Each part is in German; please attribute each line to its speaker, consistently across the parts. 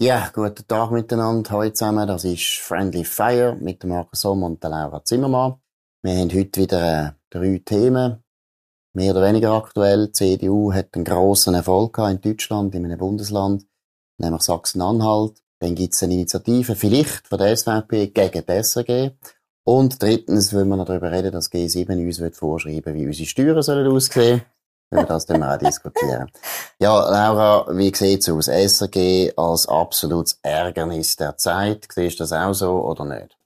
Speaker 1: Ja, guten Tag miteinander, heute zusammen. Das ist Friendly Fire mit Markus Sommer und der Laura Zimmermann. Wir haben heute wieder äh, drei Themen, mehr oder weniger aktuell. Die CDU hat einen grossen Erfolg in Deutschland, in einem Bundesland, nämlich Sachsen-Anhalt. Dann gibt es eine Initiative, vielleicht von der SVP, gegen die SRG. Und drittens wollen wir noch darüber reden, dass G7 uns vorschreiben wie unsere Steuern sollen aussehen über das können auch diskutieren. Ja, Laura, wie sieht's aus? SRG als absolutes Ärgernis der Zeit. Siehst du das auch so oder nicht?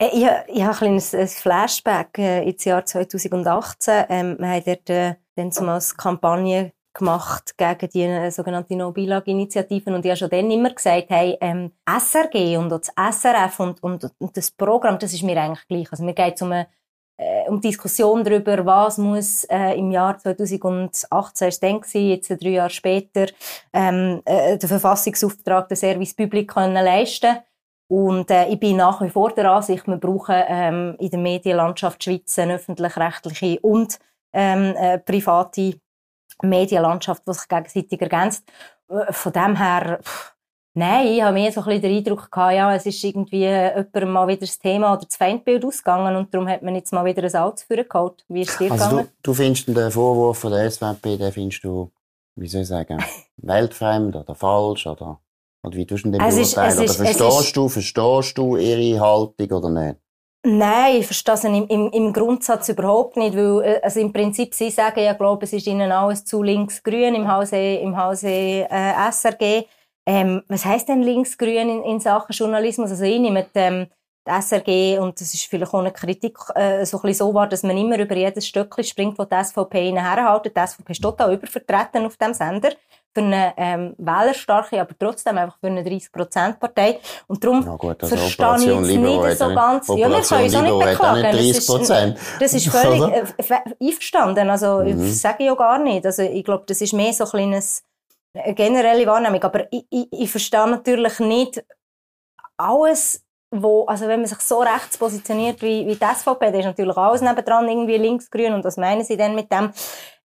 Speaker 2: Äh, ich, ich habe ein kleines Flashback äh, ins Jahr 2018. Ähm, wir haben dort äh, dann zumal Kampagne gemacht gegen die äh, sogenannte No-Bilag-Initiativen und ich habe schon dann immer gesagt, hey, ähm, SRG und das SRF und, und, und das Programm, das ist mir eigentlich gleich. Also mir geht es um eine äh, um Diskussion darüber, was muss äh, im Jahr 2018 ist dann jetzt drei Jahre später, ähm, äh, der Verfassungsauftrag der Service Public können leisten und äh, ich bin nach wie vor der Ansicht, wir brauchen ähm, in der Medienlandschaft Schweiz eine öffentlich-rechtliche und ähm, äh, private Medienlandschaft, die sich gegenseitig ergänzt. Äh, von dem her, pff, Nein, ich habe mehr so ein bisschen den Eindruck gehabt, ja, es ist irgendwie jemandem mal wieder das Thema oder das Feindbild ausgegangen und darum hat man jetzt mal wieder ein Altes vorgeholt. Wie ist es dir
Speaker 1: also
Speaker 2: gegangen?
Speaker 1: Du, du findest den Vorwurf von der SVP, den findest du, wie soll ich sagen, weltfremd oder falsch oder, oder wie tust du den beurteilen? Oder verstehst ist, du, verstehst du ihre Haltung oder nicht?
Speaker 2: Nein, ich verstehe es im, im, im Grundsatz überhaupt nicht, weil äh, also im Prinzip sie sagen, ja, glaube, es ist ihnen alles zu linksgrün im Hause, im Hause äh, SRG. Ähm, was heißt denn linksgrün in, in Sachen Journalismus? Also ich nehme ähm, die SRG, und das ist vielleicht auch eine Kritik, äh, so ein bisschen so war, dass man immer über jedes Stöckchen springt, wo die SVP ihnen herhalten. Die SVP ist total übervertreten auf dem Sender für eine ähm, wählerstarke, aber trotzdem einfach für eine 30%-Partei. Und darum
Speaker 1: ja gut, also
Speaker 2: verstehe ich jetzt nicht so ganz...
Speaker 1: ja, wir können uns auch nicht beklagen. Das ist,
Speaker 2: das ist völlig äh, einverstanden. Also, mhm. ich sage ja gar nicht. Also, ich glaube, das ist mehr so ein kleines eine generelle Wahrnehmung. Aber ich, ich, ich verstehe natürlich nicht alles, wo, also wenn man sich so rechts positioniert wie, wie die SVP, da ist natürlich alles nebendran irgendwie linksgrün und was meinen sie denn mit dem?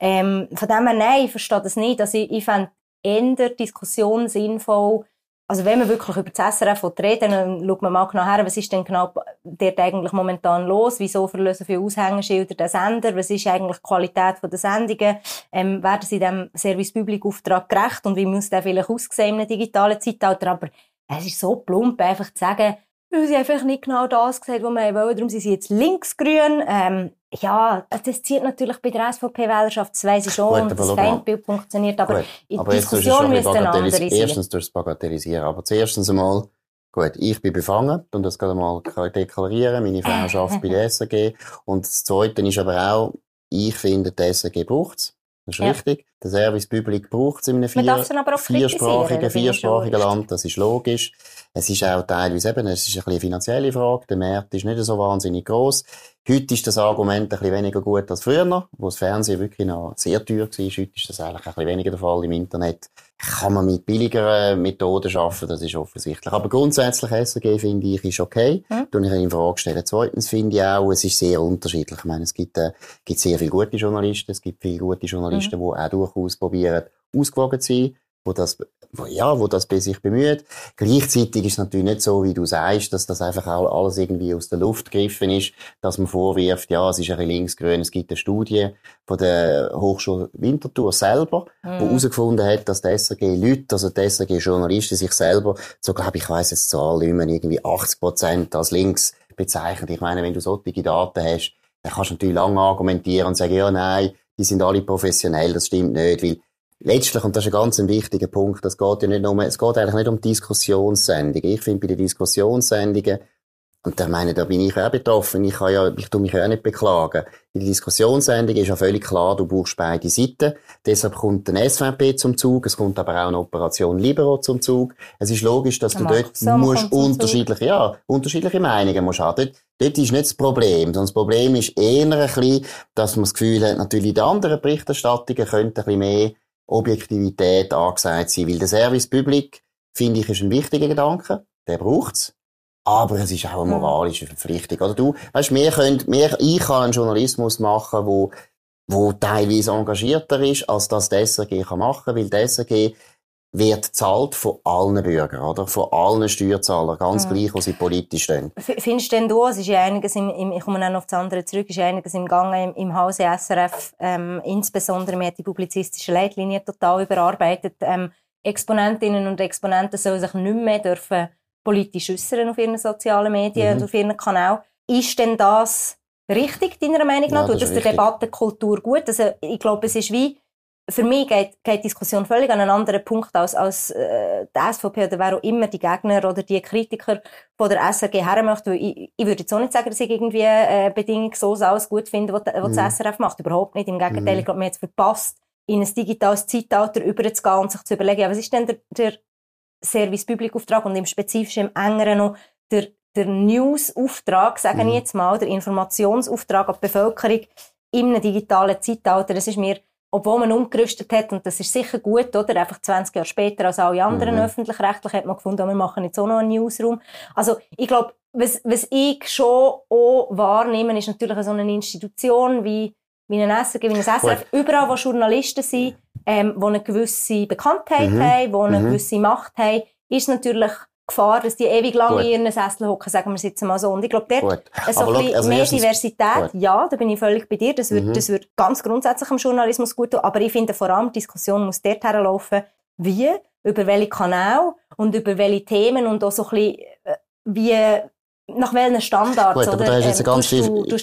Speaker 2: Ähm, von dem her, nein, ich verstehe das nicht. Also ich, ich fände eher Diskussion sinnvoll, also wenn man wirklich über das SRF reden dann schaut man mal genau her, was ist denn genau dort eigentlich momentan los, wieso verlösen viele Aushängeschilder den Sender, was ist eigentlich die Qualität der Sendungen, ähm, werden sie dem Service-Public-Auftrag gerecht? Und wie muss der vielleicht aussehen im digitalen Zeitalter, aber es ist so plump, einfach zu sagen, weil sie einfach nicht genau das gesagt, was wir wollen. Darum sind sie jetzt linksgrün. Ähm, ja, das zieht natürlich bei der SVP-Wählerschaft, das weiss ich schon, Gut, und das Feindbild funktioniert, aber gut. in
Speaker 1: aber
Speaker 2: Diskussion müsste eine andere
Speaker 1: sein. Erstens durch das Bagatellisieren, aber zuerst einmal, gut, ich bin befangen, und das gerade mal deklarieren, meine Frau arbeitet bei der SAG, und das Zweite ist aber auch, ich finde, die SAG braucht's. Das ist ja. richtig. Der Service Public braucht es in einem vier, viersprachigen, viersprachigen Land. Das ist logisch. Es ist auch teilweise eben, es ist ein eine finanzielle Frage. Der Markt ist nicht so wahnsinnig groß. Heute ist das Argument ein bisschen weniger gut als früher, wo das Fernsehen wirklich noch sehr teuer war. Heute ist das eigentlich ein bisschen weniger der Fall im Internet. Kann man mit billigeren Methoden arbeiten, das ist offensichtlich. Aber grundsätzlich SRG finde ich, ist okay. Hm? Tue ich in Frage stellen. Zweitens finde ich auch, es ist sehr unterschiedlich. Ich meine, es gibt, äh, gibt sehr viele gute Journalisten, es gibt viele gute Journalisten, hm. die auch durchaus probieren, ausgewogen zu sein wo das, wo, ja, wo das bei sich bemüht. Gleichzeitig ist es natürlich nicht so, wie du sagst, dass das einfach auch alles irgendwie aus der Luft gegriffen ist, dass man vorwirft, ja, es ist ein linksgrün. Es gibt eine Studie von der Hochschule Winterthur selber, mhm. wo herausgefunden hat, dass die SRG-Leute, also die SRG-Journalisten sich selber, so glaube ich, weiss jetzt Zahl nicht mehr, irgendwie 80 Prozent als links bezeichnet. Ich meine, wenn du solche Daten hast, dann kannst du natürlich lange argumentieren und sagen, ja, nein, die sind alle professionell, das stimmt nicht, weil letztlich, und das ist ein ganz wichtiger Punkt, das geht ja nicht nur, es geht eigentlich nicht um Diskussionssendungen. Ich finde bei den Diskussionssendungen, und da meine, da bin ich auch betroffen, ich kann ja, ich tu mich auch nicht beklagen. In der Diskussionssendung ist ja völlig klar, du brauchst beide Seiten. Deshalb kommt ein SVP zum Zug, es kommt aber auch eine Operation Libero zum Zug. Es ist logisch, dass du dort so musst unterschiedliche, ja, unterschiedliche Meinungen musst haben. Dort, dort ist nicht das Problem, sondern das Problem ist eher ein bisschen, dass man das Gefühl hat, natürlich die anderen Berichterstattungen könnten ein bisschen mehr Objektivität angesagt sein. Weil der Service Public, finde ich, ist ein wichtiger Gedanke. Der braucht's. Aber es ist auch eine moralische Verpflichtung. Oder du, weißt, wir können, wir, ich kann einen Journalismus machen, wo, wo teilweise engagierter ist, als das die SRG kann machen, weil die SRG wird zahlt von allen Bürgern, oder? Von allen Steuerzahlern, ganz mhm. gleich, wo sie politisch stehen.
Speaker 2: Findest denn du, es ist ja einiges im, im, ich komme dann auf das andere zurück, ist ja einiges im Gange im, im Hause SRF, ähm, insbesondere, man hat die publizistische Leitlinie total überarbeitet, ähm, Exponentinnen und Exponenten sollen sich nicht mehr dürfen politisch äußern auf ihren sozialen Medien mhm. und auf ihren Kanälen. Ist denn das richtig, deiner Meinung nach? Ja, Tut das, das der Debattenkultur gut? Also, ich glaube, es ist wie, für mich geht, geht die Diskussion völlig an einen anderen Punkt als, als äh, die SVP oder wer auch immer die Gegner oder die Kritiker von der SRG her möchte. Ich, ich würde jetzt auch nicht sagen, dass ich irgendwie äh, bedingungslos alles gut finde, was, was mhm. das SRF macht. Überhaupt nicht. Im Gegenteil, mhm. ich glaube, hat es verpasst, in ein digitales Zeitalter überzugehen und sich zu überlegen, ja, was ist denn der, der Service-Public-Auftrag und im Spezifischen, im engeren noch der, der News-Auftrag, sagen mhm. ich jetzt mal, der Informationsauftrag an die Bevölkerung in einem digitalen Zeitalter. Das ist mir obwohl man umgerüstet hat, und das ist sicher gut, oder? Einfach 20 Jahre später als alle anderen mhm. öffentlich-rechtlich hat man gefunden, wir machen jetzt auch noch einen Newsroom. Also, ich glaube, was, was ich schon auch wahrnehme, ist natürlich so eine Institution wie, wie ein SRG, wie ein SRF, überall, wo Journalisten sind, ähm, die eine gewisse Bekanntheit mhm. haben, die eine mhm. gewisse Macht haben, ist natürlich Gefahr, dass die ewig lange in ihren Sessel hocken, sagen wir es jetzt mal so. Und ich glaube, dort so ein bisschen also mehr Diversität, gut. ja, da bin ich völlig bei dir. Das wird, mhm. das wird ganz grundsätzlich im Journalismus gut tun. Aber ich finde vor allem, die Diskussion muss dort herlaufen, wie, über welche Kanäle und über welche Themen und auch so ein bisschen, äh, wie, nach welchen Standards
Speaker 1: gut, aber da hast jetzt ähm, ganz viel, du, du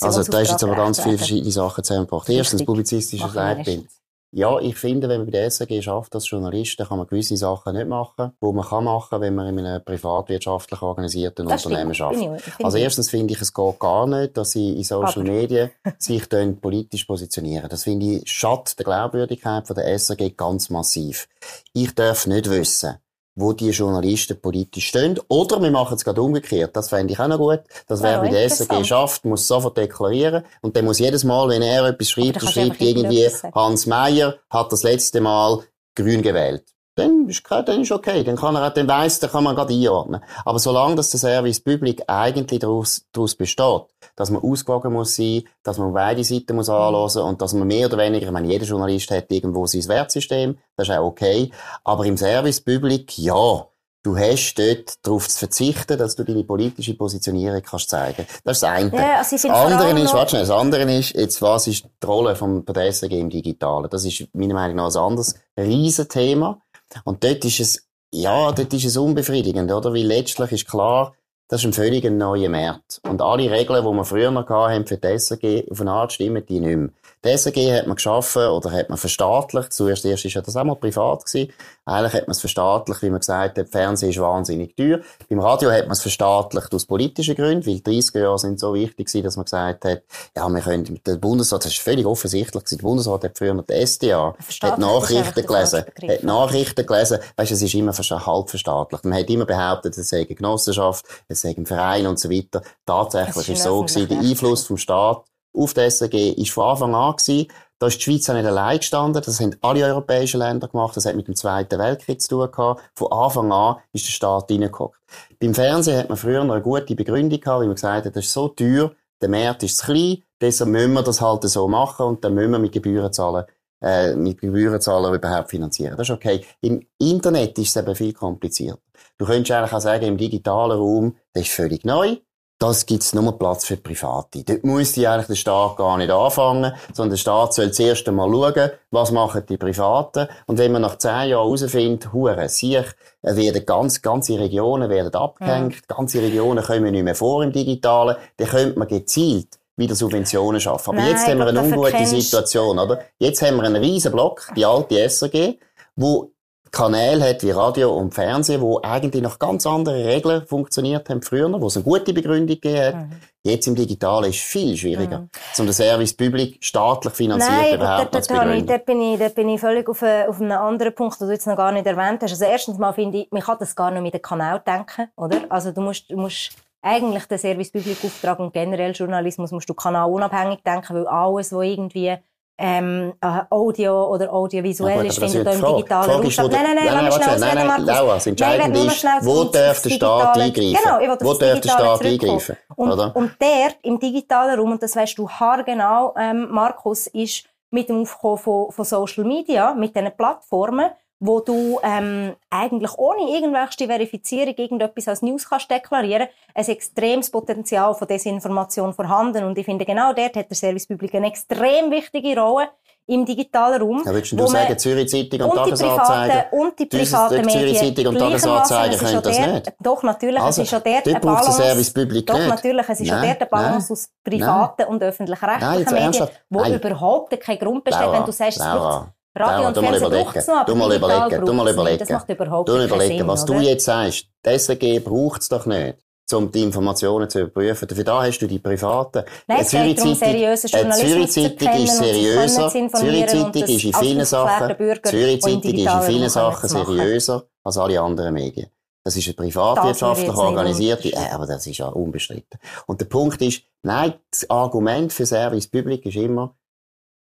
Speaker 1: Also da hast jetzt aber ganz viele verschiedene Sachen zusammengebracht. Erstens, publizistisches Leitbild. Ja, ich finde, wenn man bei der SRG schafft, als Journalist, dann kann man gewisse Sachen nicht machen, die man kann machen, wenn man in einem privatwirtschaftlich organisierten das Unternehmen arbeitet. Also erstens finde ich, es geht gar nicht, dass sie in Social Media sich dann politisch positionieren. Das finde ich schadet der Glaubwürdigkeit von der SRG ganz massiv. Ich darf nicht wissen, wo die Journalisten politisch stehen. Oder wir machen es gerade umgekehrt. Das fände ich auch noch gut. Das wer bei der SRG schafft, muss sofort deklarieren. Und dann muss jedes Mal, wenn er etwas schreibt, schreibt irgendwie, Hans Meyer hat das letzte Mal grün gewählt dann ist, dann ist okay. Dann kann er, dann weiss, dann kann man gerade einordnen. Aber solange dass der Service Public eigentlich daraus, daraus besteht, dass man ausgewogen muss sein, dass man beide Seiten muss anhören und dass man mehr oder weniger, ich meine, jeder Journalist hat irgendwo sein Wertsystem, das ist auch okay. Aber im Service Public, ja, du hast dort darauf zu verzichten, dass du deine politische Positionierung kannst zeigen. Das ist das eine. Ja, also das andere ist, warte das andere ist, jetzt, was ist die Rolle vom der SRG im Digitalen? Das ist meiner Meinung nach ein anderes Riesenthema. Und dort ist es, ja, dort ist es unbefriedigend, oder? Weil letztlich ist klar, das ist ein völlig neuer Markt. Und alle Regeln, die wir früher noch hatten für die SRG, auf eine Art stimmen die nicht mehr. SRG hat man geschaffen oder hat man verstaatlicht. Zuerst erst ist ja das auch mal privat gewesen. Eigentlich hat man es verstaatlicht, wie man gesagt hat, Fernsehen ist wahnsinnig teuer. Beim Radio hat man es verstaatlicht aus politischen Gründen, weil die 30er Jahre sind so wichtig gewesen, dass man gesagt hat, ja, wir können, der Bundesrat, das ist völlig offensichtlich gewesen, der Bundesrat hat früher noch die SDA, hat Nachrichten gelesen, hat Nachrichten gelesen, weißt, es ist immer halb verstaatlicht. Man hat immer behauptet, es sei eine Genossenschaft, es sei ein Verein und so weiter. Tatsächlich ist, ist so gewesen, der Einfluss vom Staat auf die SRG ist von Anfang an gewesen. Da ist die Schweiz auch nicht allein gestanden. Das haben alle europäischen Länder gemacht. Das hat mit dem Zweiten Weltkrieg zu tun gehabt. Von Anfang an ist der Staat reingeguckt. Beim Fernsehen hat man früher noch eine gute Begründung gehabt, wie man gesagt hat, das ist so teuer, der Markt ist zu klein, deshalb müssen wir das halt so machen und dann müssen wir mit Gebühren zahlen, äh, mit Gebühren zahlen überhaupt finanzieren. Das ist okay. Im Internet ist es eben viel komplizierter. Du könntest eigentlich auch sagen, im digitalen Raum, das ist völlig neu das gibt's nur Platz für Private. Dort muss die eigentlich der Staat gar nicht anfangen, sondern der Staat soll zuerst einmal schauen, was machen die Privaten. Und wenn man nach zehn Jahren herausfindet, hure sich, werden ganz, ganze Regionen werden abgehängt, ja. ganze Regionen kommen nicht mehr vor im Digitalen, dann könnte man gezielt wieder Subventionen schaffen. Aber Nein, jetzt haben wir eine ungute Situation, oder? Jetzt haben wir einen riesen Block, die alte SRG, wo Kanäle hat wie Radio und Fernsehen, wo eigentlich nach ganz anderen Regeln funktioniert haben früher, wo es eine gute Begründung gegeben hat. Mhm. Jetzt im Digitalen ist es viel schwieriger, mhm. um den Service Public staatlich finanziert
Speaker 2: Nein, überhaupt da, da, da, da, bin ich, da bin ich völlig auf, äh, auf einen anderen Punkt, den du jetzt noch gar nicht erwähnt hast. Also erstens mal finde ich, man kann das gar nicht mit dem Kanal denken, oder? Also du musst, du musst eigentlich den Service Public Auftrag und generell Journalismus musst du kanalunabhängig denken, weil alles, was irgendwie ähm, äh, Audio oder audiovisuell ist, findet im digitalen Raum statt. Nein, nein, nein, nein, nein, schnell nein, Laura, das Entscheidende ist, wo darf der Staat eingreifen? Genau, ich wo darf der Staat eingreifen? Und, oder? und der im digitalen Raum, und das weißt du haargenau, ähm, Markus, ist mit dem Aufkommen von, von Social Media, mit diesen Plattformen, wo du ähm, eigentlich ohne irgendwelche Verifizierung irgendetwas als News kannst deklarieren, ein extremes Potenzial von Desinformation vorhanden. Und ich finde, genau dort hat der Service Public eine extrem wichtige Rolle im digitalen Raum.
Speaker 1: Ja, würdest du sagen, Zürich Zeitung und, und Tagesanzeiger?
Speaker 2: Und die privaten Medien.
Speaker 1: Zürich Zeitung und Tagesanzeiger können das
Speaker 2: der,
Speaker 1: nicht?
Speaker 2: Doch, natürlich.
Speaker 1: Also,
Speaker 2: es ist schon dort
Speaker 1: eine Balance.
Speaker 2: Service
Speaker 1: Public
Speaker 2: doch,
Speaker 1: nicht.
Speaker 2: natürlich. Es ist schon dort eine Balance aus privaten nein. und öffentlich-rechtlichen Medien, wo nein. überhaupt keinen Grund besteht,
Speaker 1: Laura,
Speaker 2: wenn du sagst, es
Speaker 1: Laura.
Speaker 2: Radio und Fernsehen braucht es noch,
Speaker 1: du mal überlegen, du mal überlegen.
Speaker 2: Das macht überhaupt
Speaker 1: du überlegen,
Speaker 2: Sinn,
Speaker 1: was
Speaker 2: oder?
Speaker 1: du jetzt sagst, die SRG braucht es doch nicht um die Informationen zu überprüfen. Dafür da hast du die privaten.
Speaker 2: Nein, es geht darum, seriösen Journalismus
Speaker 1: Zürich Zeitung ist seriöser. Zürich Zeitung ist in vielen Sachen, Zürich Zeitung ist in vielen Sachen seriöser als alle anderen Medien. Das ist eine privatwirtschaftlich organisierte, äh, aber das ist ja unbestritten. Und der Punkt ist, nein, das Argument für Service Public ist immer,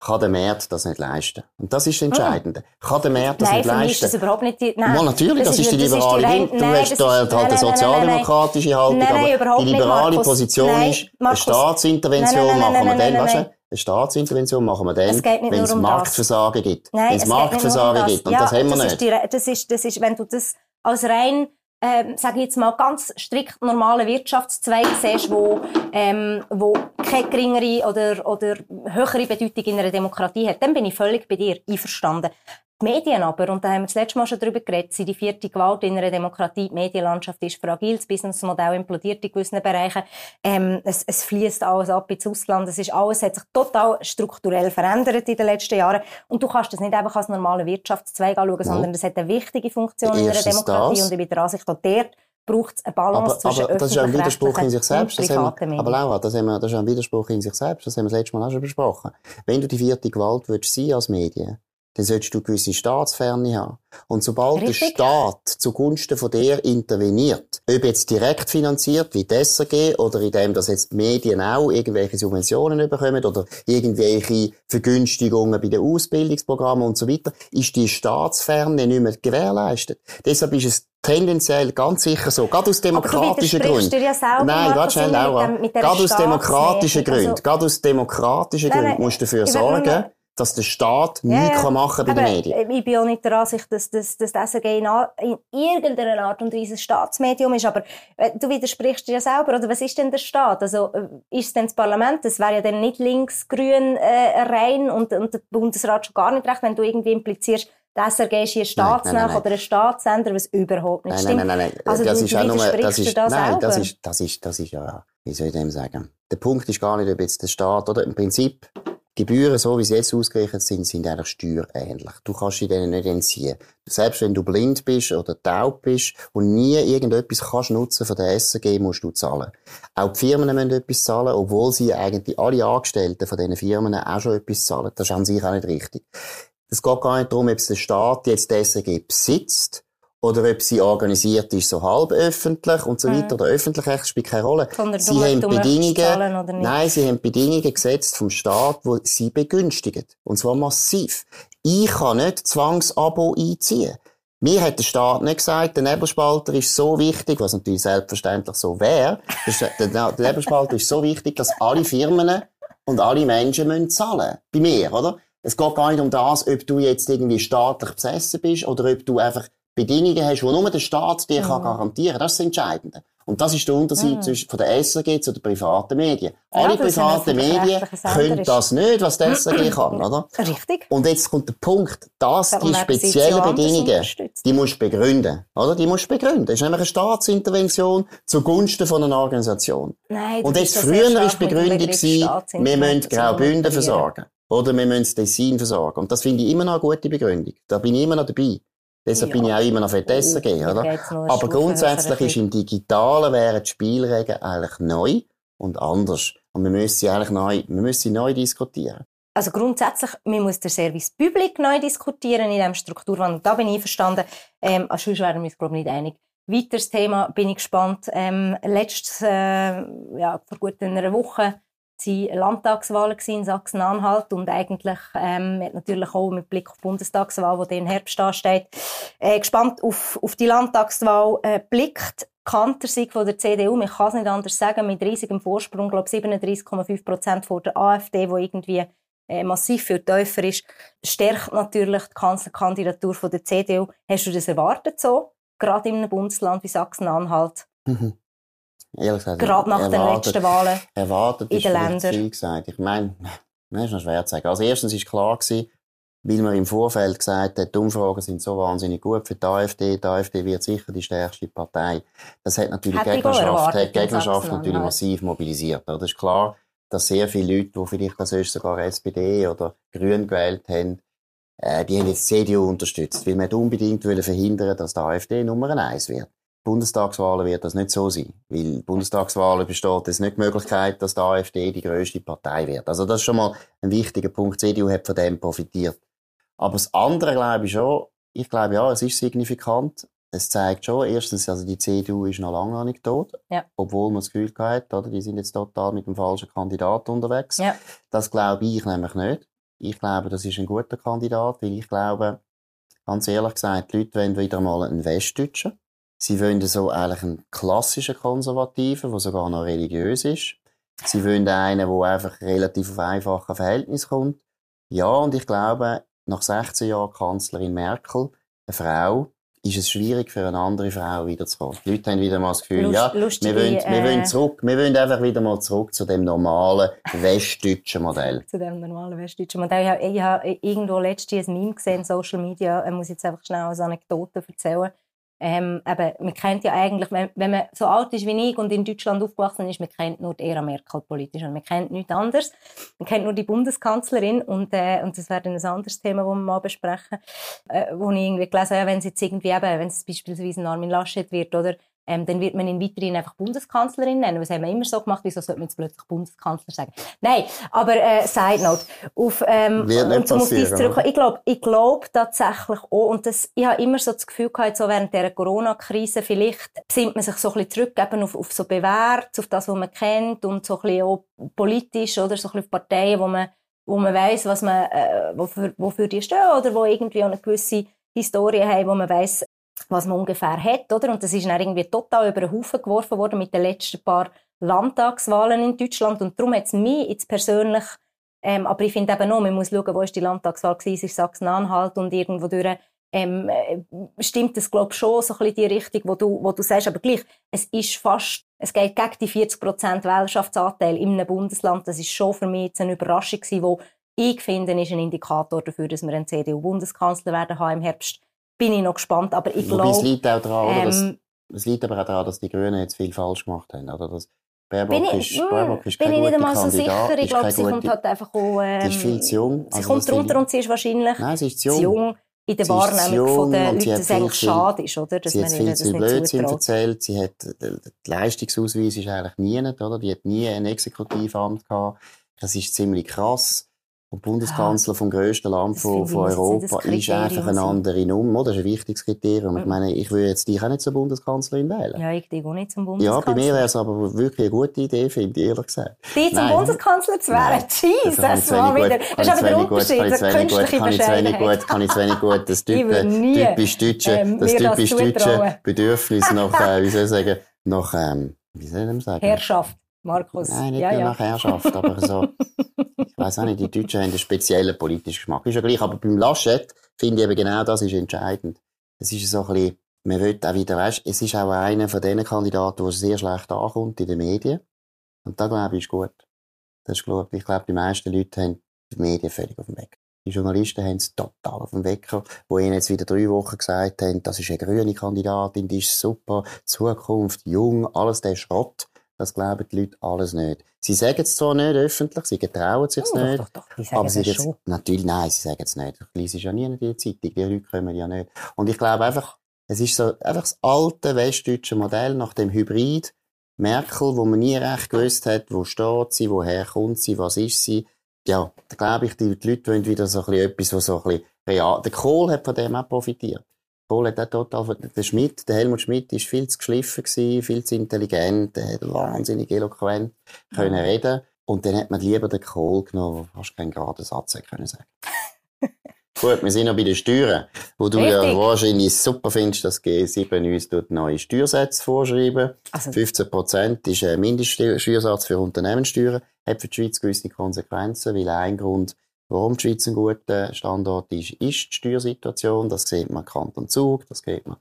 Speaker 1: kann der Markt das nicht leisten. Und das ist das Entscheidende. Kann der Markt das
Speaker 2: nein,
Speaker 1: nicht leisten?
Speaker 2: ist das überhaupt nicht die, nein.
Speaker 1: Ja, natürlich, das,
Speaker 2: Das
Speaker 1: ist die liberale Haltung. Du
Speaker 2: nein,
Speaker 1: hast da halt eine
Speaker 2: nein, nein, nein,
Speaker 1: sozialdemokratische Haltung,
Speaker 2: Nein, nein,
Speaker 1: aber die
Speaker 2: nicht,
Speaker 1: liberale
Speaker 2: Markus.
Speaker 1: Position
Speaker 2: Nein,
Speaker 1: ist, eine. Staatsintervention
Speaker 2: Nein, nein, nein,
Speaker 1: machen wir
Speaker 2: nein,
Speaker 1: dann,
Speaker 2: nein,
Speaker 1: weißt du,
Speaker 2: nein.
Speaker 1: eine Staatsintervention machen wir dann,
Speaker 2: nicht
Speaker 1: wenn es
Speaker 2: um das.
Speaker 1: Marktversagen gibt.
Speaker 2: Nein,
Speaker 1: Wenn
Speaker 2: es nicht um
Speaker 1: Marktversagen gibt, und
Speaker 2: ja,
Speaker 1: das haben wir
Speaker 2: das
Speaker 1: nicht.
Speaker 2: Ist die, Re- das ist, das ist, wenn du das als rein, ähm, sage ich jetzt mal, ganz strikt normalen Wirtschaftszweig siehst, wo, ähm, wo keine geringere oder, oder höhere Bedeutung in einer Demokratie hat, dann bin ich völlig bei dir einverstanden. Die Medien aber, und da haben wir das letzte Mal schon drüber geredet, sind die vierte Gewalt in einer Demokratie. Die Medienlandschaft ist fragil, das Businessmodell implodiert in gewissen Bereichen. Ähm, es, es fließt alles ab ins Ausland. Es ist alles, hat sich total strukturell verändert in den letzten Jahren. Und du kannst das nicht einfach als normalen Wirtschaftszweig anschauen, sondern das hat eine wichtige Funktion in einer
Speaker 1: Erstens
Speaker 2: Demokratie.
Speaker 1: das.
Speaker 2: Und ich bin der Ansicht, auch dort braucht es eine Balance
Speaker 1: Aber,
Speaker 2: zwischen
Speaker 1: aber das ist ein Widerspruch in sich selbst. Das haben wir, aber. Laura, das, haben wir, das ist ein Widerspruch in sich selbst. Das haben wir das letzte Mal auch schon besprochen. Wenn du die vierte Gewalt willst sein als Medien, dann solltest du gewisse Staatsferne haben. Und sobald
Speaker 2: Richtig.
Speaker 1: der Staat zugunsten von dir interveniert, ob jetzt direkt finanziert, wie die SRG, oder indem dass jetzt die Medien auch irgendwelche Subventionen bekommen, oder irgendwelche Vergünstigungen bei den Ausbildungsprogrammen und so weiter, ist die Staatsferne nicht mehr gewährleistet. Deshalb ist es tendenziell ganz sicher so, gerade aus demokratischen Gründen.
Speaker 2: ja selber,
Speaker 1: Nein, warte schnell,
Speaker 2: immer mit
Speaker 1: Laura.
Speaker 2: dem- mit dieser
Speaker 1: Gerade aus demokratischen. Gründen,
Speaker 2: Also-
Speaker 1: gerade aus demokratischen Gründen musst du dafür sorgen, dass der Staat
Speaker 2: Ja,
Speaker 1: nichts kann machen bei den Medien.
Speaker 2: Ich bin auch nicht der Ansicht, dass, dass, dass das SRG in, in irgendeiner Art und Weise ein Staatsmedium ist. Aber äh, du widersprichst dir ja selber. Oder was ist denn der Staat? Also, äh, ist es denn das Parlament? Das wäre ja dann nicht links-grün äh, rein und, und der Bundesrat schon gar nicht recht, wenn du irgendwie implizierst, der SRG ist hier
Speaker 1: nein.
Speaker 2: oder ein Staatssender, was überhaupt nicht
Speaker 1: Nein,
Speaker 2: stimmt.
Speaker 1: nein, nein, nein, nein.
Speaker 2: Also
Speaker 1: das
Speaker 2: du,
Speaker 1: ist auch nur, das ist,
Speaker 2: da
Speaker 1: nein,
Speaker 2: selber.
Speaker 1: das ist, das ist, das ist ja, wie soll ich dem sagen? Der Punkt ist gar nicht, ob jetzt der Staat, oder? Im Prinzip, Gebühren, so wie sie jetzt ausgerichtet sind, sind eigentlich steuerähnlich. Du kannst dich denen nicht entziehen. Selbst wenn du blind bist oder taub bist und nie irgendetwas kannst nutzen von der SRG, musst du zahlen. Auch die Firmen müssen etwas zahlen, obwohl sie eigentlich alle Angestellten von diesen Firmen auch schon etwas zahlen. Das ist an sich auch nicht richtig. Es geht gar nicht darum, ob der Staat jetzt die SRG besitzt oder ob sie organisiert ist, so halb öffentlich und so
Speaker 2: Mhm.
Speaker 1: weiter, oder öffentlich, das spielt keine Rolle. Sie haben Bedingungen, nein, sie haben Bedingungen gesetzt vom Staat, die sie begünstigen. Und zwar massiv. Ich kann nicht Zwangsabo einziehen. Mir hat der Staat nicht gesagt, der Nebelspalter ist so wichtig, was natürlich selbstverständlich so wäre. Der Nebelspalter ist so wichtig, dass alle Firmen und alle Menschen müssen zahlen. Bei mir, oder? Es geht gar nicht um das, ob du jetzt irgendwie staatlich besessen bist oder ob du einfach Bedingungen hast, die nur der Staat dir kann garantieren kann. Das ist das Entscheidende. Und das ist der Unterschied zwischen von der SRG zu den privaten Medien.
Speaker 2: Ja,
Speaker 1: Alle privaten Medien können das nicht, was die SRG kann, oder?
Speaker 2: Richtig.
Speaker 1: Und jetzt kommt der Punkt, dass
Speaker 2: Darum
Speaker 1: die speziellen Bedingungen, die musst du begründen, oder? Die musst du begründen. Das ist nämlich eine Staatsintervention zugunsten von einer Organisation.
Speaker 2: Nein,
Speaker 1: Und jetzt früher ist die Begründung gewesen, wir müssen Graubünden versorgen. Oder wir müssen das Tessin versorgen. Und das finde ich immer noch eine gute Begründung. Da bin ich immer noch dabei. Deshalb
Speaker 2: Ja.
Speaker 1: bin ich auch immer noch für die SRG,
Speaker 2: mir
Speaker 1: oder? Aber grundsätzlich ist im Digitalen wären die Spielregeln eigentlich neu und anders. Und wir müssen sie eigentlich neu, wir müssen sie neu diskutieren.
Speaker 2: Also grundsätzlich, man muss den Service Public neu diskutieren in diesem Strukturwandel. Da bin ich verstanden. Ähm, sonst wären wir uns, glaube ich, nicht einig. Weiteres Thema, bin ich gespannt. Ähm, letztes, äh, ja, vor gut einer Woche waren Landtagswahlen in Sachsen-Anhalt und eigentlich ähm, natürlich auch mit Blick auf die Bundestagswahl, die im Herbst ansteht, äh, gespannt auf, auf die Landtagswahl äh, blickt. Kantersieg von der CDU, man kann es nicht anders sagen, mit riesigem Vorsprung, glaube 37,5 Prozent vor der AfD, wo irgendwie äh, massiv viel tiefer ist, stärkt natürlich die Kanzlerkandidatur von der CDU. Hast du das erwartet so? Gerade in einem Bundesland wie Sachsen-Anhalt?
Speaker 1: Mhm. Ehrlich gesagt,
Speaker 2: Gerade nach den letzten Wahlen
Speaker 1: erwartet
Speaker 2: in den
Speaker 1: Ländern. Viel gesagt. Ich meine, das ist noch schwer zu sagen. Also erstens ist klar gewesen, weil man im Vorfeld gesagt hat, die Umfragen sind so wahnsinnig gut für die AfD, die AfD wird sicher die stärkste Partei. Das hat natürlich die Gegnerschaft, hat Gegnerschaft natürlich massiv mobilisiert. Das ist klar, dass sehr viele Leute, die vielleicht als sogar SPD oder Grün gewählt haben, äh, die haben jetzt die CDU unterstützt, weil man unbedingt verhindern dass die AfD Nummer eins wird. Bundestagswahlen wird das nicht so sein. Weil Bundestagswahlen besteht es nicht die Möglichkeit, dass die AfD die grösste Partei wird. Also das ist schon mal ein wichtiger Punkt. Die CDU hat von dem profitiert. Aber das andere glaube ich schon, ich glaube ja, es ist signifikant. Es zeigt schon, erstens, also die CDU ist noch lange nicht tot. Ja. Obwohl man das Gefühl hat, oder, die sind jetzt total mit dem falschen Kandidaten unterwegs. Ja. Das glaube ich nämlich nicht. Ich glaube, das ist ein guter Kandidat, weil ich glaube, ganz ehrlich gesagt, die Leute wollen wieder mal einen Westdeutschen. Sie wollen so eigentlich einen klassischen Konservativen, der sogar noch religiös ist. Sie wollen einen, der einfach relativ auf einfache Verhältnis kommt. Ja, und ich glaube, nach 16 Jahren Kanzlerin Merkel, eine Frau, ist es schwierig für eine andere Frau wiederzukommen. Die Leute haben wieder mal das Gefühl, Lust, ja, lustige, wir wollen, wir äh, wollen zurück, wir wollen einfach wieder mal zurück zu dem normalen westdeutschen Modell.
Speaker 2: zu dem normalen westdeutschen Modell. Ich habe, ich habe irgendwo letztens ein Meme gesehen, Social Media, ich muss jetzt einfach schnell als Anekdote erzählen. Ähm, eben, man kennt ja eigentlich, wenn, wenn, man so alt ist wie ich und in Deutschland aufgewachsen ist, man kennt nur die Ära Merkel politisch und man kennt nichts anderes. Man kennt nur die Bundeskanzlerin und, äh, und das wäre dann ein anderes Thema, das wir mal besprechen, äh, wo ich irgendwie gelesen habe, ja, wenn es jetzt irgendwie eben, wenn es beispielsweise ein Armin Laschet wird, oder, ähm, dann wird man ihn weiterhin einfach Bundeskanzlerin nennen. Das haben wir immer so gemacht. Wieso sollte man jetzt plötzlich Bundeskanzler sagen? Nein, aber äh, Side Note. Auf, ähm,
Speaker 1: wird nicht und passieren,
Speaker 2: Ich glaube ich glaub tatsächlich auch, und das, ich habe immer so das Gefühl gehabt, so während der Corona-Krise, vielleicht besinnt man sich so ein bisschen zurück eben auf, auf so bewährt, auf das, was man kennt und so ein bisschen auch politisch oder so ein bisschen auf Parteien, wo man, wo man weiss, was man, äh, wofür, wofür die stehen oder wo irgendwie auch eine gewisse Historie haben, wo man weiss, was man ungefähr hat, oder? Und das ist dann irgendwie total über den Haufen geworfen worden mit den letzten paar Landtagswahlen in Deutschland. Und darum hat es mich jetzt persönlich, ähm, aber ich finde eben noch, man muss schauen, wo ist die Landtagswahl gewesen, ist Sachsen-Anhalt und irgendwo durch, ähm, äh, stimmt das, glaube ich, schon so ein bisschen die Richtung, wo du, wo du sagst, aber gleich, es ist fast, es geht gegen die 40% Wählerschaftsanteil in einem Bundesland. Das ist schon für mich jetzt eine Überraschung gewesen, wo ich finde, ist ein Indikator dafür, dass wir einen CDU-Bundeskanzler werden haben im Herbst bin ich noch gespannt. Aber ich glaube.
Speaker 1: Es liegt auch daran, ähm, dass, es liegt aber auch daran, dass die Grünen jetzt viel falsch gemacht haben. Oder? Das Baerbock bin ich, ist, Baerbock ist bin ich nicht einmal so sicher.
Speaker 2: Ich glaube, sie kommt halt einfach auch, ähm,
Speaker 1: Die ist viel zu jung.
Speaker 2: Sie also kommt drunter und sie ist wahrscheinlich
Speaker 1: Nein, sie ist zu jung.
Speaker 2: Jung in der Wahrnehmung von den Leuten, dass eigentlich schade ist, oder? Dass
Speaker 1: sie hat viel zu Blödsinn erzählt. Sie hat, der Leistungsausweis ist eigentlich nie, oder? Die hat nie ein Exekutivamt gehabt. Das ist ziemlich krass. Und Bundeskanzler vom grössten Land von, von Europa ist einfach eine andere Nummer. Das ist ein wichtiges Kriterium. Ich meine, ich würde jetzt dich auch nicht zur Bundeskanzlerin wählen.
Speaker 2: Ja, ich dich auch nicht zum Bundeskanzler.
Speaker 1: Ja, bei mir wäre es aber wirklich eine gute Idee, finde ich, ehrlich gesagt.
Speaker 2: Die zum Nein. Bundeskanzler zu wählen? Jesus, das war wieder, das ist aber der Unterschied, das künstliche
Speaker 1: Kann ich zu wenig gut, kann ich zu wenig gut, das typisch deutsche, das typisch deutsche Bedürfnis nach, äh, wie soll ich sagen, nach, ähm, wie soll ich sagen?
Speaker 2: Herrschaft. Markus.
Speaker 1: Nein, nicht ja. nach Herrschaft, aber so, ich weiß auch nicht, die Deutschen haben einen speziellen politischen Geschmack. Ist ja gleich, aber beim Laschet finde ich eben genau das ist entscheidend. Es ist so ein bisschen, man will auch wieder, weißt, es ist auch einer von den Kandidaten, der sehr schlecht ankommt in den Medien. Und da glaube ich, ist gut. Das ist, glaube ich, glaube, die meisten Leute haben die Medien völlig auf dem Weg. Die Journalisten haben es total auf dem Wecker, wo ihnen jetzt wieder drei Wochen gesagt haben, das ist eine grüne Kandidatin, die ist super, Zukunft, jung, alles der Schrott. Das glauben die Leute alles nicht. Sie sagen es zwar nicht öffentlich, sie getrauen sich oh, nicht. Doch, doch, doch. Die aber sie schon. Natürlich, nein, sie sagen es nicht. Ich lese ja nie in der Zeitung. Die Leute kommen ja nicht. Und ich glaube einfach, es ist so, einfach das alte westdeutsche Modell nach dem Hybrid. Merkel, wo man nie recht gewusst hat, wo steht sie, woher kommt sie, was ist sie. Ja, da glaube ich, die, die Leute wollen wieder so ein bisschen etwas, was so ein bisschen real, der Kohl hat von dem auch profitiert. Kohl hat auch total, der Schmidt, der Helmut Schmidt ist viel zu geschliffen gewesen, viel zu intelligent, der hat wahnsinnig eloquent können reden. Und dann hat man lieber den Kohl genommen, der fast keinen geraden Satz können sagen. Gut, wir sind noch bei den Steuern, wo du Richtig. ja wahrscheinlich super findest, dass G7 uns dort neue Steuersätze vorschreiben. Also, 15 Prozent ist ein Mindeststeuersatz für Unternehmenssteuern, hat für die Schweiz gewisse Konsequenzen, weil ein Grund Warum die Schweiz ein guter Standort ist, ist die Steuersituation. Das sieht man Kanton Zug, das sieht man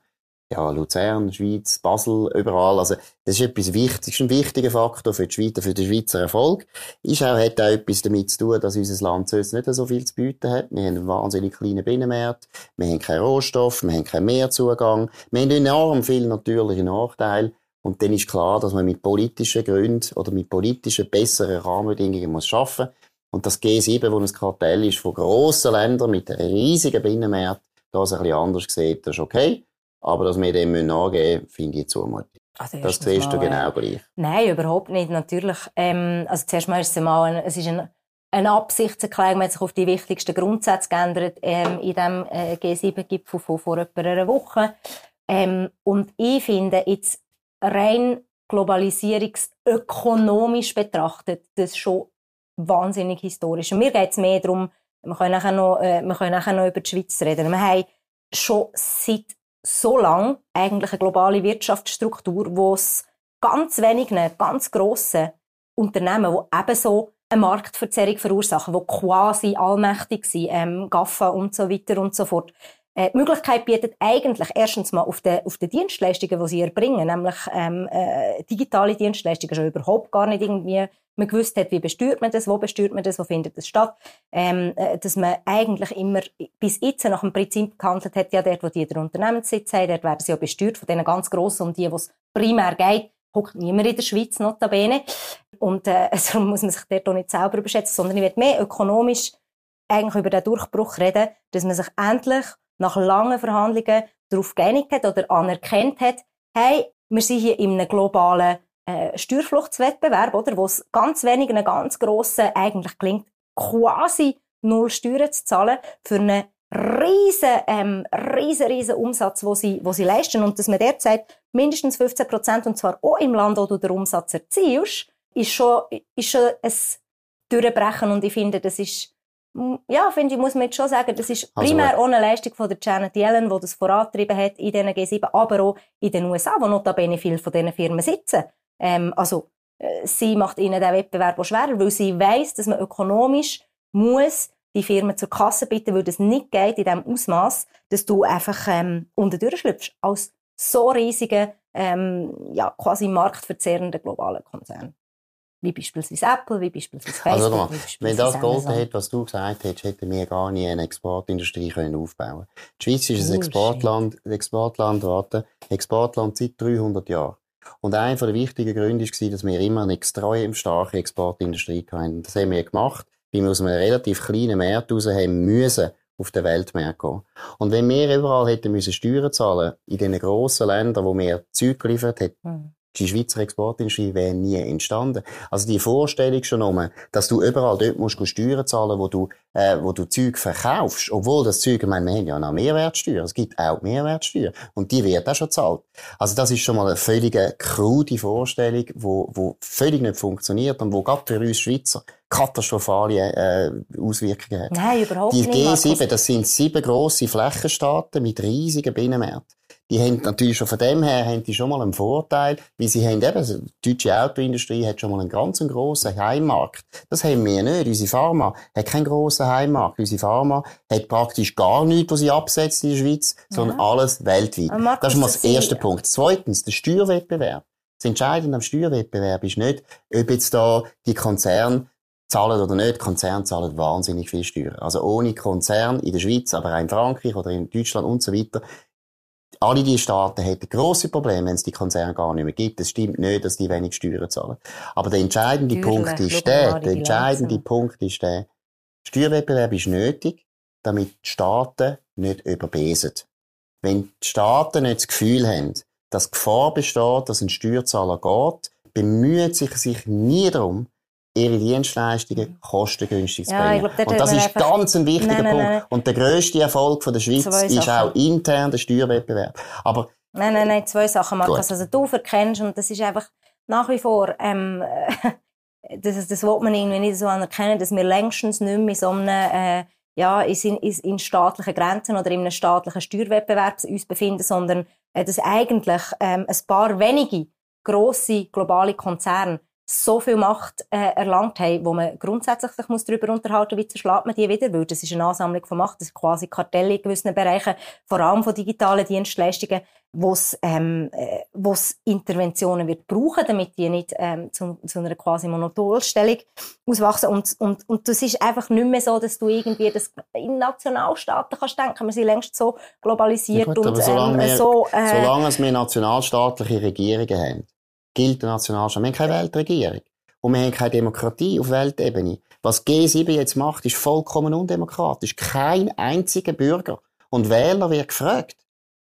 Speaker 1: ja, Luzern, Schweiz, Basel, überall. Also, das ist etwas Wichtiges, ist ein wichtiger Faktor für die Schweiz, für den Schweizer Erfolg. Ist auch, hat auch etwas damit zu tun, dass unser Land sonst nicht so viel zu bieten hat. Wir haben einen wahnsinnig kleinen Binnenmarkt. Wir haben keinen Rohstoff, wir haben keinen Mehrzugang. Wir haben enorm viele natürliche Nachteile. Und dann ist klar, dass man mit politischen Gründen oder mit politischen besseren Rahmenbedingungen muss schaffen. Und das G7, wo ein Kartell ist von grossen Ländern mit einem riesigen Binnenmarkt, das ein bisschen anders sieht, das ist okay. Aber dass wir dem nachgeben müssen, finde ich zumutig. Also das siehst mal, du genau äh, gleich.
Speaker 2: Nein, überhaupt nicht. Natürlich, ähm, also zuerst mal ist es mal, ein, es ist ein, eine Absichtserklärung, man hat sich auf die wichtigsten Grundsätze geändert ähm, in dem äh, G7-Gipfel von vor etwa einer Woche. Ähm, und ich finde jetzt rein globalisierungsökonomisch betrachtet, das schon wahnsinnig historisch. Und mir geht es mehr darum, wir können nachher noch, äh, wir können nachher noch über die Schweiz reden. Wir haben schon seit so lang eigentlich eine globale Wirtschaftsstruktur, wo es ganz wenigen, ganz grossen Unternehmen, die ebenso eine Marktverzerrung verursachen, die quasi allmächtig sind, ähm, GAFA und so weiter und so fort, äh, die Möglichkeit bietet eigentlich erstens mal auf den, auf den Dienstleistungen, die sie erbringen, nämlich ähm, äh, digitale Dienstleistungen, schon überhaupt gar nicht irgendwie man gewusst hat, wie besteuert man das, wo besteuert man das, wo findet das statt, ähm, äh, dass man eigentlich immer bis jetzt nach dem Prinzip gehandelt hat, ja, dort, wo die den Unternehmenssitz haben, dort werden sie ja besteuert von denen ganz grossen, um die, wo es primär geht, hockt niemand in der Schweiz, notabene. Und äh, also muss man sich dort auch nicht selber überschätzen, sondern ich will mehr ökonomisch eigentlich über den Durchbruch reden, dass man sich endlich nach langen Verhandlungen darauf geeinigt hat oder anerkannt hat, hey, wir sind hier in einem globalen äh, Steuerfluchtswettbewerb, oder, wo es ganz wenigen, ganz grossen eigentlich gelingt, quasi null Steuern zu zahlen für einen riesen, ähm, riesen, riesen Umsatz, wo sie, wo sie leisten. Und dass man derzeit mindestens 15 Prozent, und zwar auch im Land, wo du den Umsatz erzielst, ist schon, ist schon ein Durchbrechen. Und ich finde, das ist, ja, finde ich, muss man jetzt schon sagen, das ist also, primär ohne Leistung von der Janet Yellen, die das vorantrieben hat in diesen G7, aber auch in den USA, wo notabene viele von diesen Firmen sitzen. Ähm, also, äh, sie macht ihnen den Wettbewerb auch schwerer, weil sie weiß, dass man ökonomisch muss die Firmen zur Kasse bitten, weil das nicht geht in dem Ausmaß, dass du einfach ähm, unter durchschlüpfst als so riesigen, ähm, ja, quasi marktverzehrenden globalen Konzern. Wie beispielsweise Apple, wie beispielsweise Facebook. Also,
Speaker 1: beispielsweise wenn das gegolten hätte, was du gesagt hättest, hätten wir gar nie eine Exportindustrie können aufbauen Die Schweiz ist ein Exportland, Exportland, warte, Exportland seit 300 Jahren. Und einer der wichtigen Gründe war, dass wir immer eine extrem starke Exportindustrie hatten. Das haben wir gemacht, weil wir aus einem relativ kleinen Markt raus haben müssen auf den Weltmarkt gehen. Und wenn wir überall hätten müssen Steuern zahlen, in den grossen Ländern, wo wir Zeug geliefert hätten, die Schweizer Exportindustrie wäre nie entstanden. Also die Vorstellung schon um, dass du überall dort musst Steuern zahlen, wo du, äh, wo du Zeug verkaufst, obwohl das Zeug, ich meine, wir haben ja noch Mehrwertsteuer, es gibt auch Mehrwertsteuer und die wird auch schon zahlt. Also das ist schon mal eine völlige krude Vorstellung, wo, wo völlig nicht funktioniert und wo gerade für uns Schweizer katastrophale äh, Auswirkungen hat.
Speaker 2: Nein, überhaupt
Speaker 1: die
Speaker 2: nicht.
Speaker 1: Die G7, das sind sieben grosse Flächenstaaten mit riesigen Binnenmärkten die haben natürlich schon von dem her haben die schon mal einen Vorteil, weil sie haben eben, die deutsche Autoindustrie hat schon mal einen ganz grossen Heimmarkt. Das haben wir nicht. Unsere Pharma hat keinen grossen Heimmarkt. Unsere Pharma hat praktisch gar nichts, was sie absetzt in der Schweiz, ja. sondern alles weltweit. Das ist mal das erste Punkt. Zweitens, der Steuerwettbewerb. Das Entscheidende am Steuerwettbewerb ist nicht, ob jetzt da die Konzerne zahlen oder nicht. Konzerne zahlen wahnsinnig viel Steuern. Also ohne Konzern in der Schweiz, aber auch in Frankreich oder in Deutschland und so weiter, alle die Staaten hätten grosse Probleme, wenn es die Konzerne gar nicht mehr gibt. Es stimmt nicht, dass die wenig Steuern zahlen. Aber der entscheidende Türle, Punkt ist der, der entscheidende Punkt ist der, Steuerwettbewerb ist nötig, damit die Staaten nicht überbesen. Wenn die Staaten nicht das Gefühl haben, dass Gefahr besteht, dass ein Steuerzahler geht, bemüht sich sich nie darum, ihre Dienstleistungen kostengünstig zu bringen. Ja, glaub, und das ist ganz ein wichtiger nein, nein, Punkt. Nein, und der grösste Erfolg von der Schweiz ist auch intern der Steuerwettbewerb. Aber
Speaker 2: nein, nein, nein, zwei Sachen, Markus. Also du verkennst und das ist einfach nach wie vor, ähm, das, das will man irgendwie nicht so anerkennen, dass wir längstens nicht mehr in so einem, äh, ja, in, in, in staatlichen Grenzen oder in einem staatlichen Steuerwettbewerb uns befinden, sondern äh, dass eigentlich ähm, ein paar wenige grosse globale Konzerne so viel Macht äh, erlangt haben, wo man grundsätzlich sich muss darüber unterhalten muss, wie zerschlägt man die wieder, weil das ist eine Ansammlung von Macht, das ist quasi Kartelle in gewissen Bereichen, vor allem von digitalen Dienstleistungen, wo es ähm, äh, wo's Interventionen wird brauchen, damit die nicht ähm, zu, zu einer quasi Monopolstellung auswachsen. Und, und, und das ist einfach nicht mehr so, dass du irgendwie das in Nationalstaaten kannst denken, wir sind längst so globalisiert ja gut, und
Speaker 1: solange
Speaker 2: ähm,
Speaker 1: wir,
Speaker 2: so
Speaker 1: äh, solange wir nationalstaatliche Regierungen haben, gilt der Nationalstaat. Wir haben keine Weltregierung. Und wir haben keine Demokratie auf Weltebene. Was G7 jetzt macht, ist vollkommen undemokratisch. Kein einziger Bürger und Wähler wird gefragt.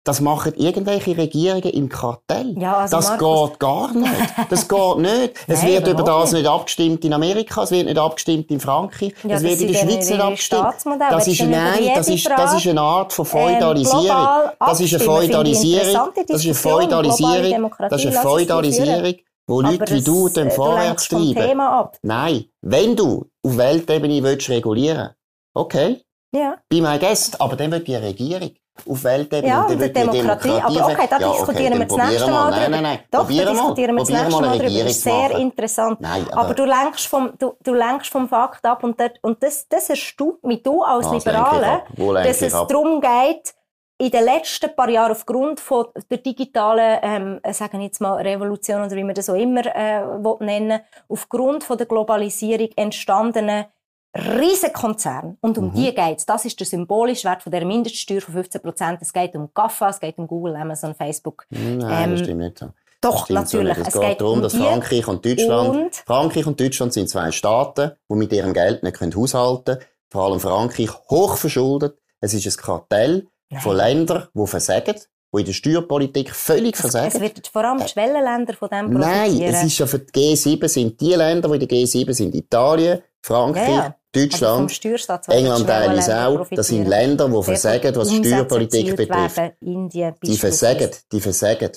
Speaker 1: Das machen irgendwelche Regierungen im Kartell.
Speaker 2: Ja, also
Speaker 1: das
Speaker 2: Markus...
Speaker 1: geht gar nicht. Das geht nicht. Es Nein, wird über das nicht abgestimmt in Amerika, es wird nicht abgestimmt in Frankreich,
Speaker 2: ja,
Speaker 1: es wird in der Schweiz nicht abgestimmt. Das ist, nein, das ist, das ist eine Art von ähm, Feudalisierung. Das ist eine Feudalisierung. Das ist eine Feudalisierung. Das ist eine Feudalisierung, wo Leute wie du äh, vorwärts treiben. Nein, wenn du auf Weltebene willst regulieren, okay,
Speaker 2: ja.
Speaker 1: Be my guest, aber dann wird die Regierung auf Weltebene.
Speaker 2: Ja, und, und Demokratie. Demokratie. Aber okay, da ja, diskutieren okay, wir das nächste Mal.
Speaker 1: Nein, nein, nein.
Speaker 2: Doch, da diskutieren wir das nächste Mal drüber. Das ist sehr interessant.
Speaker 1: Nein,
Speaker 2: aber, aber, du, lenkst vom, du, du lenkst vom Fakt ab und, dort, und das, das erstaunt mich, du als ah, Liberale, dass es darum geht, in den letzten paar Jahren aufgrund von der digitalen, ähm, sagen jetzt mal Revolution oder wie man das auch immer äh, nennen aufgrund von der Globalisierung entstandenen Riesenkonzern. Und um mhm. die geht's. Das ist der symbolische Wert von der Mindeststeuer von 15 Prozent. Es geht um GAFA, es geht um Google, Amazon, Facebook.
Speaker 1: Nein, ähm, das stimmt nicht so.
Speaker 2: Doch, natürlich.
Speaker 1: So es, es, geht darum, um dass Frankreich und Deutschland, und Frankreich und Deutschland sind zwei Staaten, die mit ihrem Geld nicht können haushalten können. Vor allem Frankreich hoch verschuldet. Es ist ein Kartell Nein. von Ländern, die versagen die in der Steuerpolitik völlig versagen.
Speaker 2: Es wird vor allem die Schwellenländer von dem
Speaker 1: profitieren. Nein, es ist ja für die G7 sind die Länder, die in der G7 sind, Italien, Frankreich, ja, ja. Deutschland, England teilweise auch. Das sind Länder, die versagen, was Steuerpolitik betrifft.
Speaker 2: Indien,
Speaker 1: die versagen, die versagen.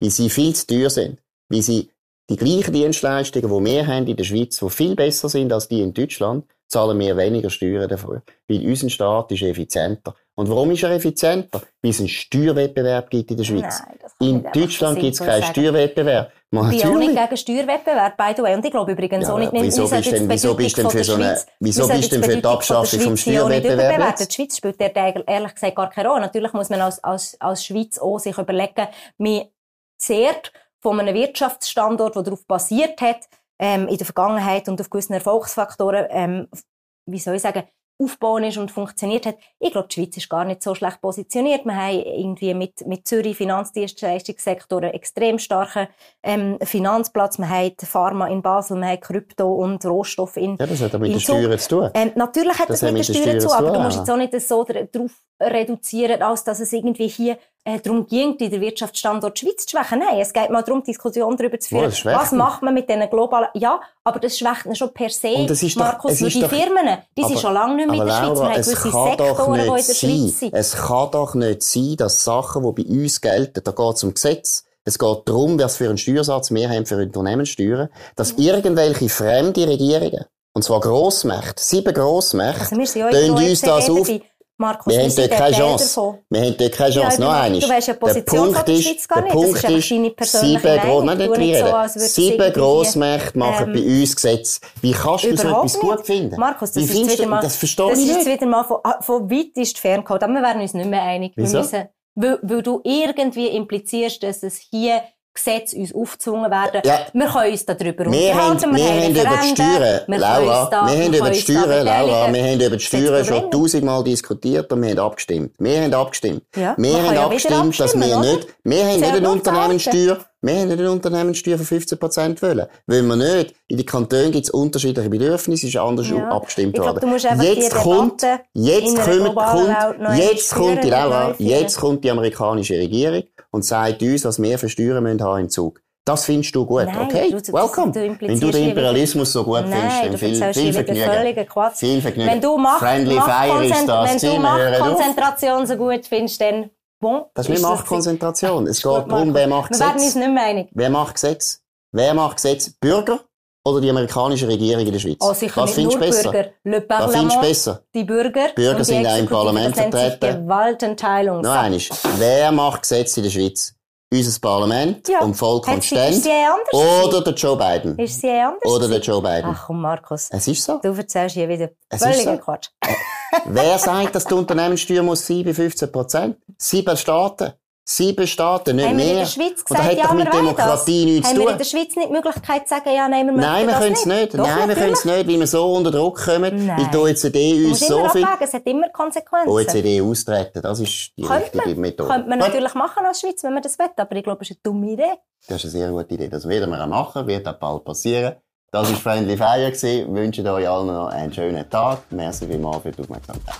Speaker 1: Weil sie viel zu teuer sind. Weil sie die gleichen Dienstleistungen, die wir haben in der Schweiz, die viel besser sind als die in Deutschland, zahlen wir weniger Steuern dafür. Weil unser Staat ist effizienter. Und warum ist er effizienter? Weil es einen Steuerwettbewerb gibt in der Schweiz. Nein, in Deutschland gibt es keinen Steuerwettbewerb.
Speaker 2: Man ich bin auch nicht gegen Steuerwettbewerb, by the way. Und ich glaube übrigens ja, auch nicht,
Speaker 1: wieso bist denn, wieso bist denn für so eine, wieso bist denn für die Abschaffung vom Steuerwettbewerb?
Speaker 2: Die Schweiz spielt der ehrlich gesagt gar keine Rolle. Natürlich muss man als, als, als Schweiz auch sich überlegen, man zehrt von einem Wirtschaftsstandort, der darauf basiert hat, ähm, in der Vergangenheit und auf gewissen Erfolgsfaktoren, ähm, wie soll ich sagen, aufgebaut ist und funktioniert hat. Ich glaube, die Schweiz ist gar nicht so schlecht positioniert. Wir haben irgendwie mit, mit Zürich Finanzdienstleistungssektor einen extrem starken ähm, Finanzplatz. Wir haben Pharma in Basel, wir haben Krypto und Rohstoff in
Speaker 1: Ja, das hat mit den Steuern zu tun.
Speaker 2: Ähm, natürlich hat das, das mit den Steuern zu tun, aber du musst jetzt auch nicht so darauf reduzieren, als dass es irgendwie hier darum ging, den Wirtschaftsstandort Schweiz zu schwächen. Nein, es geht mal darum, Diskussionen darüber zu führen, oh, was macht man mit diesen globalen... Ja, aber das schwächt ihn schon per se, Markus, doch, weil die doch, Firmen, die sind schon lange nicht mehr in der Schweiz. Wir haben gewisse Sektoren, die in der Schweiz sind.
Speaker 1: Es kann doch nicht sein, dass Sachen, die bei uns gelten, da geht es um Gesetz, es geht darum, was für einen Steuersatz wir haben für Unternehmenssteuern, dass irgendwelche fremde Regierungen, und zwar Grossmächte, sieben Grossmächte, also wir uns das auf...
Speaker 2: Markus,
Speaker 1: wir haben dort keine Chance. Wir haben dort keine Chance. Ja, noch einmal.
Speaker 2: Du weißt ja Position der Schweiz nicht. Der Punkt das ist, ist sieben, Gro nein, nicht so,
Speaker 1: sieben Grossmächte machen ähm, bei uns Gesetze. Wie kannst du so etwas nicht. gut finden?
Speaker 2: Markus, das, ist wieder mal,
Speaker 1: das verstehe
Speaker 2: das
Speaker 1: ich
Speaker 2: nicht. Das ist wieder mal von, ah, von weit ist ferngeholt. Aber wir werden uns nicht mehr einig.
Speaker 1: Wieso? Wir müssen,
Speaker 2: weil, weil du irgendwie implizierst, dass es hier Gesetze uns aufgezwungen werden. Ja. Wir können uns darüber
Speaker 1: unterhalten. Wir, haben, wir, haben über die Steuern, wir Laura, da, wir, wir haben über die Steuern, Laura, wir haben über die Steuern schon tausendmal diskutiert und wir haben abgestimmt. Wir haben abgestimmt.
Speaker 2: Ja,
Speaker 1: wir haben ja abgestimmt, dass wir nicht, wir haben nicht eine Unternehmenssteuer, wir haben eine Unternehmenssteuer von 15% wollen. Wollen wir nicht. In den Kantonen gibt es unterschiedliche Bedürfnisse, ist anders ja. abgestimmt
Speaker 2: worden.
Speaker 1: Glaub, jetzt kommt, jetzt kommt, kommt, jetzt kommt die Laura, jetzt kommt die amerikanische Regierung und sagt uns, was wir für Steuern müssen haben im Zug. Das findest du gut,
Speaker 2: Nein,
Speaker 1: okay?
Speaker 2: Du,
Speaker 1: Welcome. Du Wenn du den Imperialismus so gut
Speaker 2: Nein,
Speaker 1: findest, dann viel, viel Vergnügen. Viel Vergnügen.
Speaker 2: Wenn du Macht,
Speaker 1: Friendly Fire ist das
Speaker 2: Wenn du Machtkonzentration so gut findest, dann
Speaker 1: bon. Das ist nicht Machtkonzentration. Es geht darum, wer macht Gesetz.
Speaker 2: Wir werden uns nicht mehr einig.
Speaker 1: Wer macht Gesetz? Wer macht Gesetz? Bürger oder die amerikanische Regierung in der Schweiz?
Speaker 2: Oh, sicher
Speaker 1: Was
Speaker 2: nicht nur
Speaker 1: besser?
Speaker 2: Bürger. Le
Speaker 1: Was findest du besser?
Speaker 2: Die Bürger.
Speaker 1: Bürger sind auch im Parlament vertreten.
Speaker 2: Gewaltenteilung.
Speaker 1: Noch einmal. Wer macht Gesetze in der Schweiz? unser Parlament
Speaker 2: Ja.
Speaker 1: und Volk und
Speaker 2: sie- ist
Speaker 1: Ständ.
Speaker 2: sie anders
Speaker 1: Oder der Joe Biden.
Speaker 2: Ist sie eh anders?
Speaker 1: Oder der? Joe Biden.
Speaker 2: Ach komm, Markus.
Speaker 1: Es ist so.
Speaker 2: Du erzählst hier wieder völligen
Speaker 1: so.
Speaker 2: Quatsch.
Speaker 1: Wer sagt, dass die Unternehmenssteuer muss sein bei 15 Prozent? Sieben Staaten. Sieben Staaten, nicht
Speaker 2: Haben wir
Speaker 1: mehr.
Speaker 2: in der Schweiz
Speaker 1: und das
Speaker 2: gesagt,
Speaker 1: hat
Speaker 2: ja,
Speaker 1: doch
Speaker 2: wir
Speaker 1: mit Demokratie
Speaker 2: das?
Speaker 1: nichts zu
Speaker 2: Haben wir
Speaker 1: tun.
Speaker 2: in der Schweiz nicht die Möglichkeit zu sagen, ja, nein, wir
Speaker 1: Nein, wir
Speaker 2: das
Speaker 1: können es nicht.
Speaker 2: Doch,
Speaker 1: Nein, wir können es nicht, weil wir so unter Druck kommen,
Speaker 2: Nein.
Speaker 1: weil die OECD uns so viel...
Speaker 2: abwägen, es hat immer Konsequenzen.
Speaker 1: OECD austreten, das ist die
Speaker 2: Könnte
Speaker 1: richtige
Speaker 2: man,
Speaker 1: Methode.
Speaker 2: könnte man
Speaker 1: Gut.
Speaker 2: natürlich machen als Schweiz, wenn man das will, aber ich glaube, es ist eine dumme Idee.
Speaker 1: Das ist eine sehr gute Idee. Das werden wir auch machen, wird auch bald passieren. Das war Friendly Fire. gewesen. Ich wünsche euch allen noch einen schönen Tag. Merci vielmals für die Aufmerksamkeit.